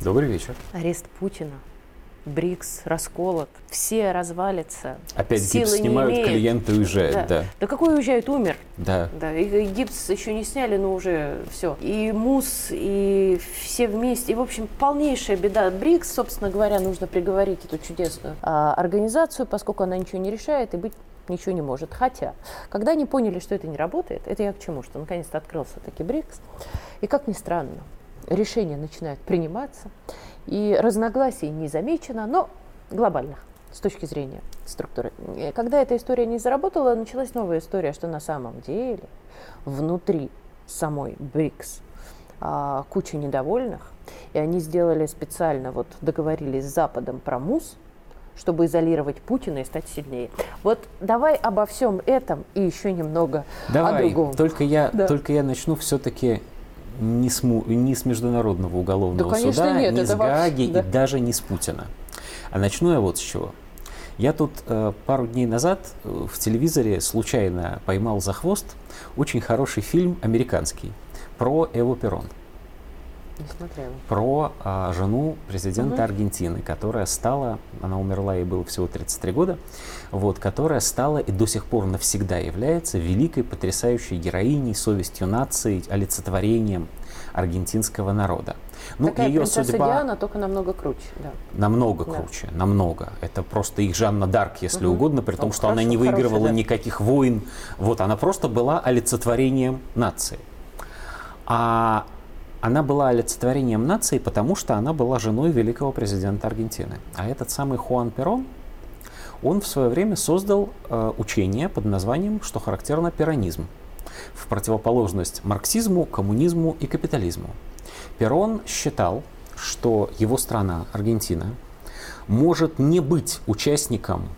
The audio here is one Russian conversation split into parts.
Добрый вечер. Арест Путина. БРИКС расколот, все развалятся. Опять силы гипс снимают, не клиенты уезжают, да. да. Да какой уезжает, умер. Да. Да, и, и гипс еще не сняли, но уже все. И МУС, и все вместе. И, в общем, полнейшая беда. БРИКС, собственно говоря, нужно приговорить эту чудесную а, организацию, поскольку она ничего не решает и быть ничего не может. Хотя, когда они поняли, что это не работает, это я к чему, что наконец-то открылся таки БРИКС, и как ни странно, решения начинают приниматься, и разногласий не замечено, но глобальных с точки зрения структуры. Когда эта история не заработала, началась новая история, что на самом деле внутри самой БРИКС а, куча недовольных, и они сделали специально, вот договорились с Западом про МУС, чтобы изолировать Путина и стать сильнее. Вот давай обо всем этом и еще немного давай, о другом. Только я, да. только я начну все-таки не с, не с Международного уголовного да, конечно, суда, нет, не с Гааги да. и даже не с Путина. А начну я вот с чего. Я тут э, пару дней назад э, в телевизоре случайно поймал за хвост очень хороший фильм американский про Эву Перрон. Не смотрела. Про а, жену президента угу. Аргентины, которая стала, она умерла, ей было всего 33 года, вот, которая стала и до сих пор навсегда является великой, потрясающей героиней, совестью нации, олицетворением аргентинского народа. Ну, Такая ее принцесса судьба Диана, только намного круче. Да. Намного да. круче, намного. Это просто их Жанна Дарк, если угу. угодно, при том, ну, что хорошо, она не выигрывала хороший, да. никаких войн. Вот, она просто была олицетворением нации. А она была олицетворением нации, потому что она была женой великого президента Аргентины. А этот самый Хуан Перон, он в свое время создал э, учение под названием, что характерно, перонизм, в противоположность марксизму, коммунизму и капитализму. Перон считал, что его страна, Аргентина, может не быть участником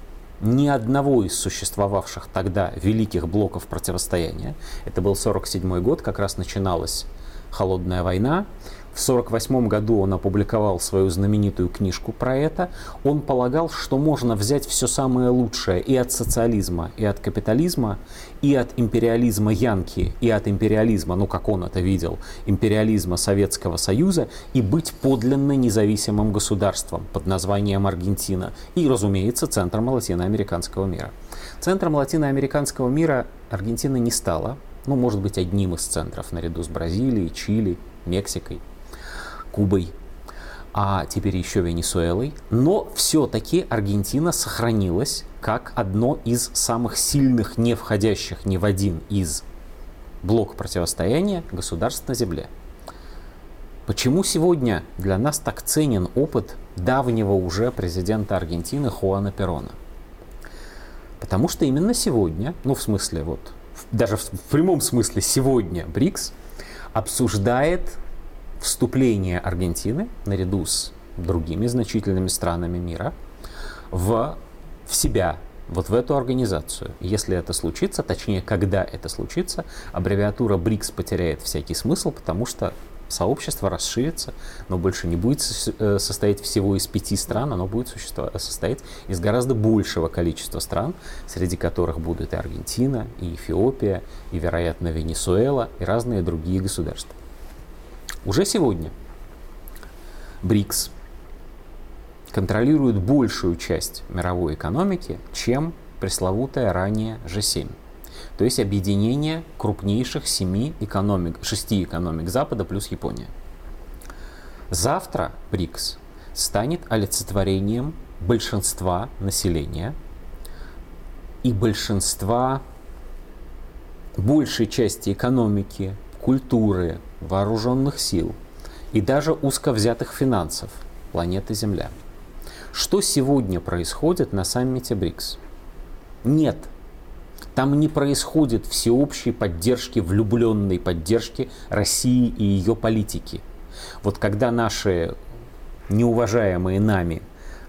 ни одного из существовавших тогда великих блоков противостояния. Это был 1947 год, как раз начиналась «Холодная война». В 1948 году он опубликовал свою знаменитую книжку про это. Он полагал, что можно взять все самое лучшее и от социализма, и от капитализма, и от империализма Янки, и от империализма, ну как он это видел, империализма Советского Союза, и быть подлинно независимым государством под названием Аргентина и, разумеется, центром латиноамериканского мира. Центром латиноамериканского мира Аргентина не стала, ну, может быть, одним из центров, наряду с Бразилией, Чили, Мексикой, Кубой, а теперь еще Венесуэлой. Но все-таки Аргентина сохранилась как одно из самых сильных, не входящих ни в один из блок противостояния государств на Земле. Почему сегодня для нас так ценен опыт давнего уже президента Аргентины Хуана Перона? Потому что именно сегодня, ну в смысле вот даже в прямом смысле сегодня БРИКС обсуждает вступление Аргентины наряду с другими значительными странами мира в, в себя, вот в эту организацию. Если это случится, точнее, когда это случится, аббревиатура БРИКС потеряет всякий смысл, потому что сообщество расширится, но больше не будет э, состоять всего из пяти стран, оно будет состоять из гораздо большего количества стран, среди которых будут и Аргентина, и Эфиопия, и, вероятно, Венесуэла, и разные другие государства. Уже сегодня БРИКС контролирует большую часть мировой экономики, чем пресловутая ранее G7 то есть объединение крупнейших семи экономик, шести экономик Запада плюс Япония. Завтра БРИКС станет олицетворением большинства населения и большинства большей части экономики, культуры, вооруженных сил и даже узко взятых финансов планеты Земля. Что сегодня происходит на саммите БРИКС? Нет там не происходит всеобщей поддержки, влюбленной поддержки России и ее политики. Вот когда наши неуважаемые нами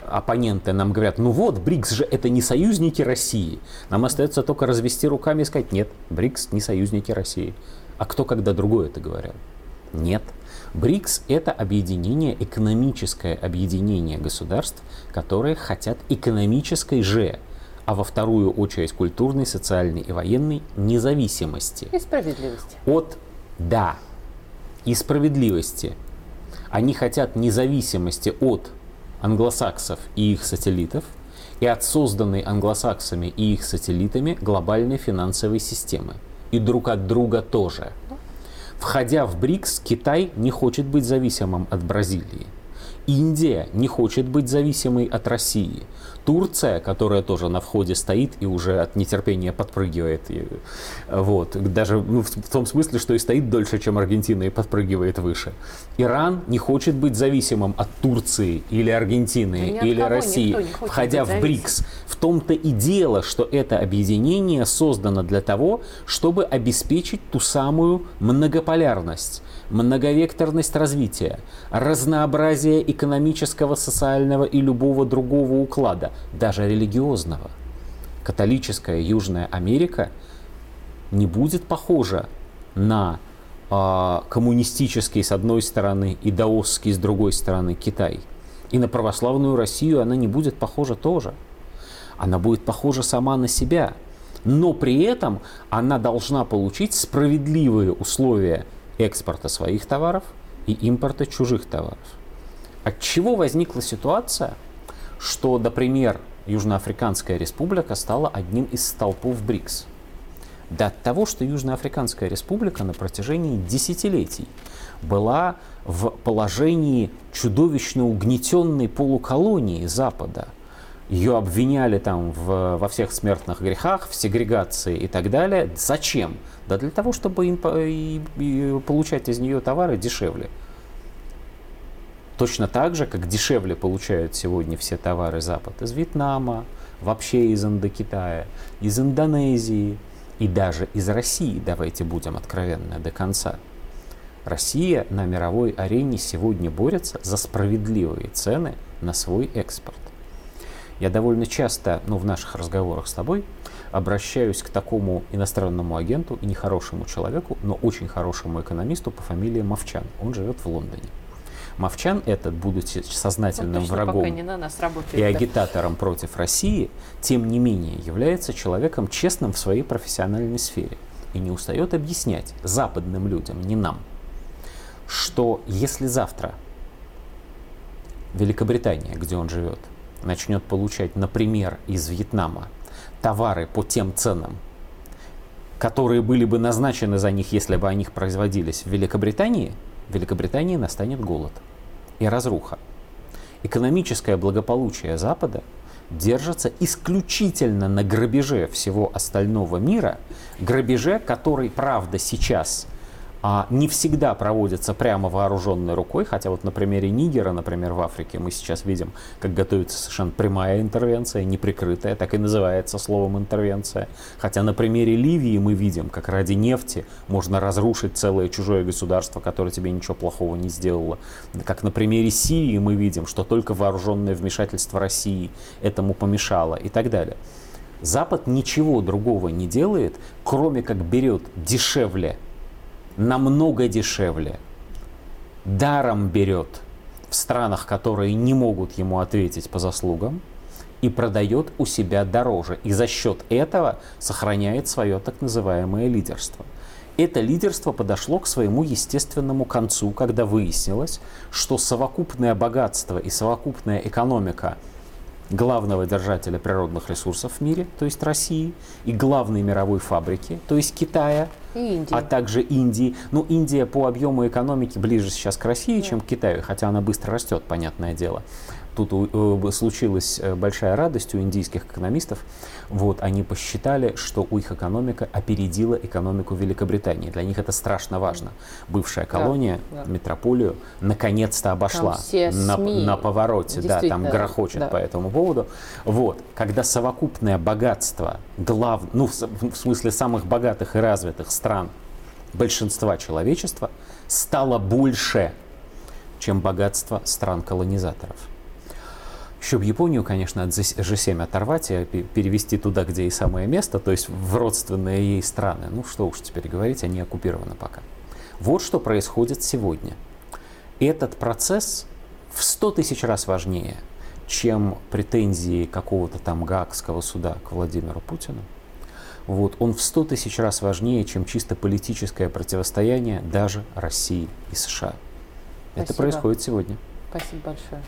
оппоненты нам говорят, ну вот, БРИКС же это не союзники России. Нам остается только развести руками и сказать, нет, БРИКС не союзники России. А кто когда другое это говорил? Нет. БРИКС – это объединение, экономическое объединение государств, которые хотят экономической же а во вторую очередь культурной, социальной и военной независимости. И справедливости. От, да, и справедливости. Они хотят независимости от англосаксов и их сателлитов и от созданной англосаксами и их сателлитами глобальной финансовой системы. И друг от друга тоже. Входя в БРИКС, Китай не хочет быть зависимым от Бразилии. Индия не хочет быть зависимой от России. Турция, которая тоже на входе стоит и уже от нетерпения подпрыгивает. И, вот, даже ну, в том смысле, что и стоит дольше, чем Аргентина, и подпрыгивает выше. Иран не хочет быть зависимым от Турции или Аргентины Да или России, входя в БРИКС. В том-то и дело, что это объединение создано для того, чтобы обеспечить ту самую многополярность, многовекторность развития, разнообразие экономического, социального и любого другого уклада, даже религиозного. Католическая Южная Америка не будет похожа на а, коммунистический с одной стороны и даосский с другой стороны Китай. И на православную Россию она не будет похожа тоже. Она будет похожа сама на себя. Но при этом она должна получить справедливые условия экспорта своих товаров и импорта чужих товаров. От чего возникла ситуация, что, например, Южноафриканская республика стала одним из столпов БРИКС? Да от того, что Южноафриканская республика на протяжении десятилетий была в положении чудовищно угнетенной полуколонии Запада. Ее обвиняли там в, во всех смертных грехах, в сегрегации и так далее. Зачем? Да для того, чтобы им, и- и получать из нее товары дешевле. Точно так же, как дешевле получают сегодня все товары Запад из Вьетнама, вообще из Индокитая, из Индонезии и даже из России, давайте будем откровенны до конца. Россия на мировой арене сегодня борется за справедливые цены на свой экспорт. Я довольно часто, ну, в наших разговорах с тобой, обращаюсь к такому иностранному агенту и нехорошему человеку, но очень хорошему экономисту по фамилии Мовчан. Он живет в Лондоне. Мовчан этот, будучи сознательным Он точно врагом на нас работает. и да. агитатором против России, тем не менее является человеком честным в своей профессиональной сфере и не устает объяснять западным людям, не нам, что если завтра Великобритания, где он живет, начнет получать, например, из Вьетнама товары по тем ценам, которые были бы назначены за них, если бы они производились в Великобритании, в Великобритании настанет голод и разруха. Экономическое благополучие Запада держится исключительно на грабеже всего остального мира, грабеже, который, правда, сейчас а, не всегда проводится прямо вооруженной рукой, хотя вот на примере Нигера, например, в Африке мы сейчас видим, как готовится совершенно прямая интервенция, неприкрытая, так и называется словом интервенция. Хотя на примере Ливии мы видим, как ради нефти можно разрушить целое чужое государство, которое тебе ничего плохого не сделало. Как на примере Сирии мы видим, что только вооруженное вмешательство России этому помешало и так далее. Запад ничего другого не делает, кроме как берет дешевле намного дешевле, даром берет в странах, которые не могут ему ответить по заслугам, и продает у себя дороже. И за счет этого сохраняет свое так называемое лидерство. Это лидерство подошло к своему естественному концу, когда выяснилось, что совокупное богатство и совокупная экономика главного держателя природных ресурсов в мире, то есть России, и главной мировой фабрики, то есть Китая, И Индия. а также Индии. Ну, Индия по объему экономики ближе сейчас к России, чем к Китаю, хотя она быстро растет, понятное дело. Тут э, случилась э, большая радость у индийских экономистов. Вот, они посчитали, что у их экономика опередила экономику Великобритании. Для них это страшно важно. Бывшая колония, да. метрополию, наконец-то обошла на, на повороте. Да, там грохочет да. по этому поводу. Вот, когда совокупное богатство глав, ну, в, в смысле самых богатых и развитых стран большинства человечества стало больше, чем богатство стран-колонизаторов. В Японию, конечно, от G7 оторвать и пе- перевести туда, где и самое место, то есть в родственные ей страны. Ну что уж теперь говорить, они оккупированы пока. Вот что происходит сегодня. Этот процесс в 100 тысяч раз важнее, чем претензии какого-то там Гаагского суда к Владимиру Путину. Вот, он в 100 тысяч раз важнее, чем чисто политическое противостояние даже России и США. Это происходит сегодня. Спасибо большое.